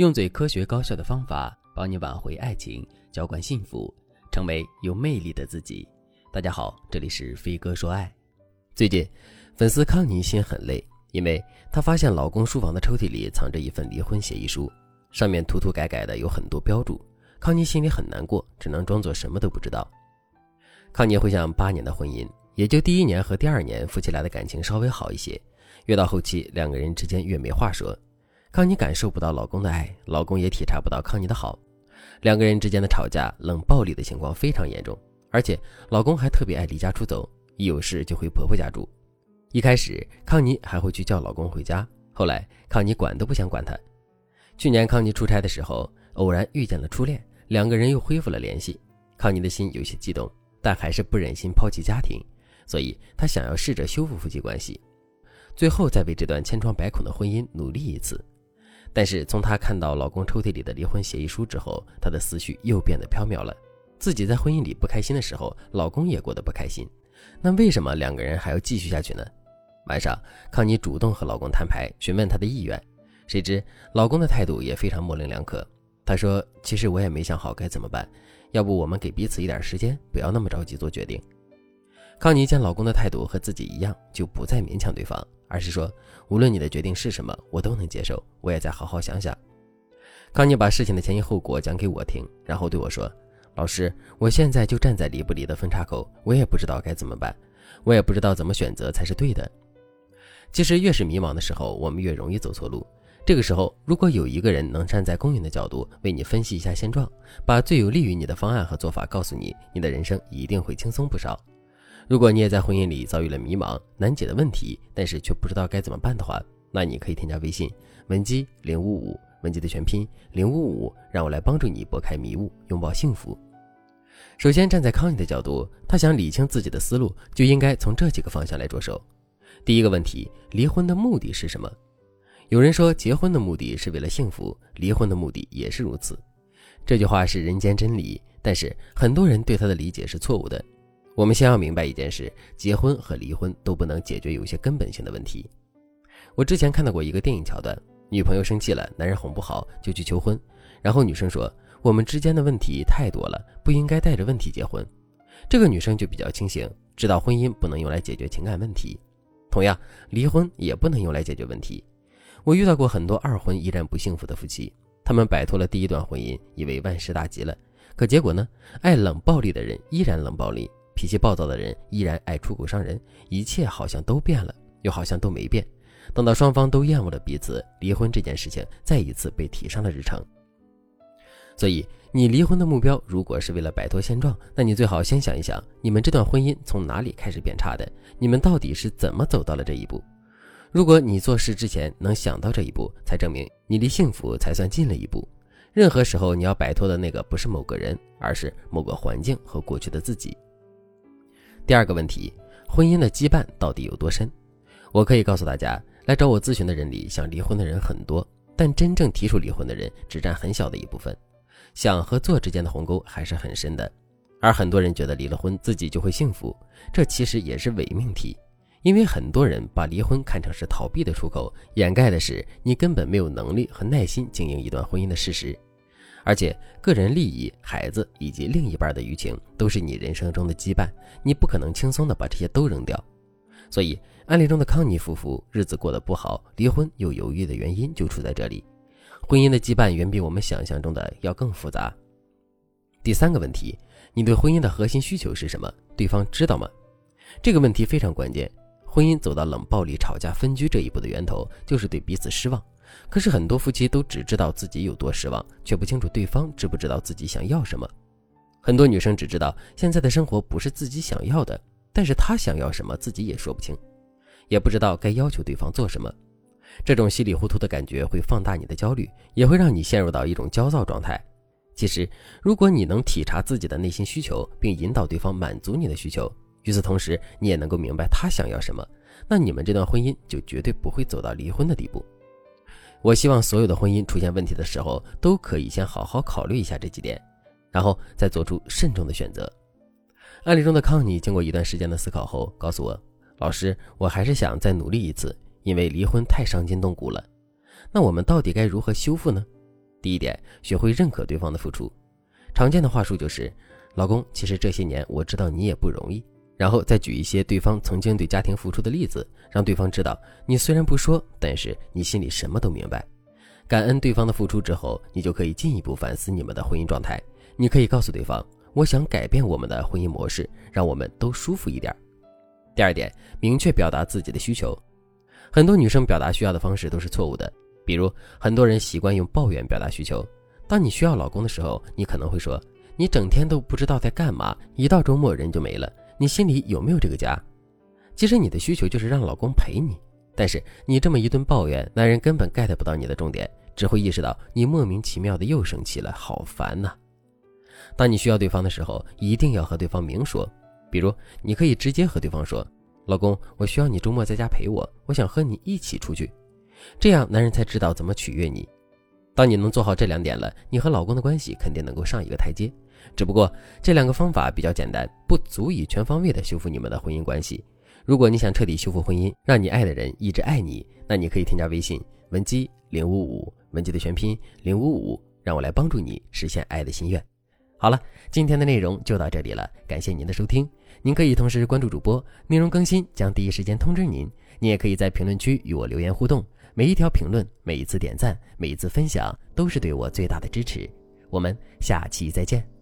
用最科学高效的方法帮你挽回爱情，浇灌幸福，成为有魅力的自己。大家好，这里是飞哥说爱。最近，粉丝康妮心很累，因为她发现老公书房的抽屉里藏着一份离婚协议书，上面涂涂改改的有很多标注。康妮心里很难过，只能装作什么都不知道。康妮回想八年的婚姻，也就第一年和第二年夫妻俩的感情稍微好一些，越到后期两个人之间越没话说。康妮感受不到老公的爱，老公也体察不到康妮的好，两个人之间的吵架、冷暴力的情况非常严重，而且老公还特别爱离家出走，一有事就回婆婆家住。一开始，康妮还会去叫老公回家，后来康妮管都不想管他。去年康妮出差的时候，偶然遇见了初恋，两个人又恢复了联系，康妮的心有些激动，但还是不忍心抛弃家庭，所以她想要试着修复夫妻关系，最后再为这段千疮百孔的婚姻努力一次。但是从她看到老公抽屉里的离婚协议书之后，她的思绪又变得飘渺了。自己在婚姻里不开心的时候，老公也过得不开心，那为什么两个人还要继续下去呢？晚上，康妮主动和老公摊牌，询问他的意愿，谁知老公的态度也非常模棱两可。他说：“其实我也没想好该怎么办，要不我们给彼此一点时间，不要那么着急做决定。”康妮见老公的态度和自己一样，就不再勉强对方。而是说，无论你的决定是什么，我都能接受。我也再好好想想。康妮把事情的前因后果讲给我听，然后对我说：“老师，我现在就站在离不离的分叉口，我也不知道该怎么办，我也不知道怎么选择才是对的。”其实，越是迷茫的时候，我们越容易走错路。这个时候，如果有一个人能站在公允的角度为你分析一下现状，把最有利于你的方案和做法告诉你，你的人生一定会轻松不少。如果你也在婚姻里遭遇了迷茫、难解的问题，但是却不知道该怎么办的话，那你可以添加微信文姬零五五，文姬的全拼零五五，让我来帮助你拨开迷雾，拥抱幸福。首先，站在康妮的角度，他想理清自己的思路，就应该从这几个方向来着手。第一个问题，离婚的目的是什么？有人说，结婚的目的是为了幸福，离婚的目的也是如此。这句话是人间真理，但是很多人对他的理解是错误的。我们先要明白一件事：结婚和离婚都不能解决有些根本性的问题。我之前看到过一个电影桥段，女朋友生气了，男人哄不好就去求婚，然后女生说：“我们之间的问题太多了，不应该带着问题结婚。”这个女生就比较清醒，知道婚姻不能用来解决情感问题，同样，离婚也不能用来解决问题。我遇到过很多二婚依然不幸福的夫妻，他们摆脱了第一段婚姻，以为万事大吉了，可结果呢？爱冷暴力的人依然冷暴力。脾气暴躁的人依然爱出口伤人，一切好像都变了，又好像都没变。等到双方都厌恶了彼此，离婚这件事情再一次被提上了日程。所以，你离婚的目标如果是为了摆脱现状，那你最好先想一想，你们这段婚姻从哪里开始变差的？你们到底是怎么走到了这一步？如果你做事之前能想到这一步，才证明你离幸福才算近了一步。任何时候，你要摆脱的那个不是某个人，而是某个环境和过去的自己。第二个问题，婚姻的羁绊到底有多深？我可以告诉大家，来找我咨询的人里，想离婚的人很多，但真正提出离婚的人只占很小的一部分。想和做之间的鸿沟还是很深的，而很多人觉得离了婚自己就会幸福，这其实也是伪命题，因为很多人把离婚看成是逃避的出口，掩盖的是你根本没有能力和耐心经营一段婚姻的事实。而且，个人利益、孩子以及另一半的余情，都是你人生中的羁绊，你不可能轻松的把这些都扔掉。所以，案例中的康妮夫妇日子过得不好，离婚又犹豫的原因就出在这里。婚姻的羁绊远比我们想象中的要更复杂。第三个问题，你对婚姻的核心需求是什么？对方知道吗？这个问题非常关键。婚姻走到冷暴力、吵架、分居这一步的源头，就是对彼此失望。可是很多夫妻都只知道自己有多失望，却不清楚对方知不知道自己想要什么。很多女生只知道现在的生活不是自己想要的，但是她想要什么自己也说不清，也不知道该要求对方做什么。这种稀里糊涂的感觉会放大你的焦虑，也会让你陷入到一种焦躁状态。其实，如果你能体察自己的内心需求，并引导对方满足你的需求，与此同时你也能够明白他想要什么，那你们这段婚姻就绝对不会走到离婚的地步。我希望所有的婚姻出现问题的时候，都可以先好好考虑一下这几点，然后再做出慎重的选择。案例中的康妮经过一段时间的思考后，告诉我：“老师，我还是想再努力一次，因为离婚太伤筋动骨了。那我们到底该如何修复呢？”第一点，学会认可对方的付出。常见的话术就是：“老公，其实这些年我知道你也不容易。”然后再举一些对方曾经对家庭付出的例子，让对方知道你虽然不说，但是你心里什么都明白。感恩对方的付出之后，你就可以进一步反思你们的婚姻状态。你可以告诉对方：“我想改变我们的婚姻模式，让我们都舒服一点。”第二点，明确表达自己的需求。很多女生表达需要的方式都是错误的，比如很多人习惯用抱怨表达需求。当你需要老公的时候，你可能会说：“你整天都不知道在干嘛，一到周末人就没了。”你心里有没有这个家？其实你的需求就是让老公陪你，但是你这么一顿抱怨，男人根本 get 不到你的重点，只会意识到你莫名其妙的又生气了，好烦呐！当你需要对方的时候，一定要和对方明说，比如你可以直接和对方说：“老公，我需要你周末在家陪我，我想和你一起出去。”这样男人才知道怎么取悦你。当你能做好这两点了，你和老公的关系肯定能够上一个台阶。只不过这两个方法比较简单，不足以全方位的修复你们的婚姻关系。如果你想彻底修复婚姻，让你爱的人一直爱你，那你可以添加微信文姬零五五，文姬的全拼零五五，让我来帮助你实现爱的心愿。好了，今天的内容就到这里了，感谢您的收听。您可以同时关注主播，内容更新将第一时间通知您。您也可以在评论区与我留言互动，每一条评论、每一次点赞、每一次分享，都是对我最大的支持。我们下期再见。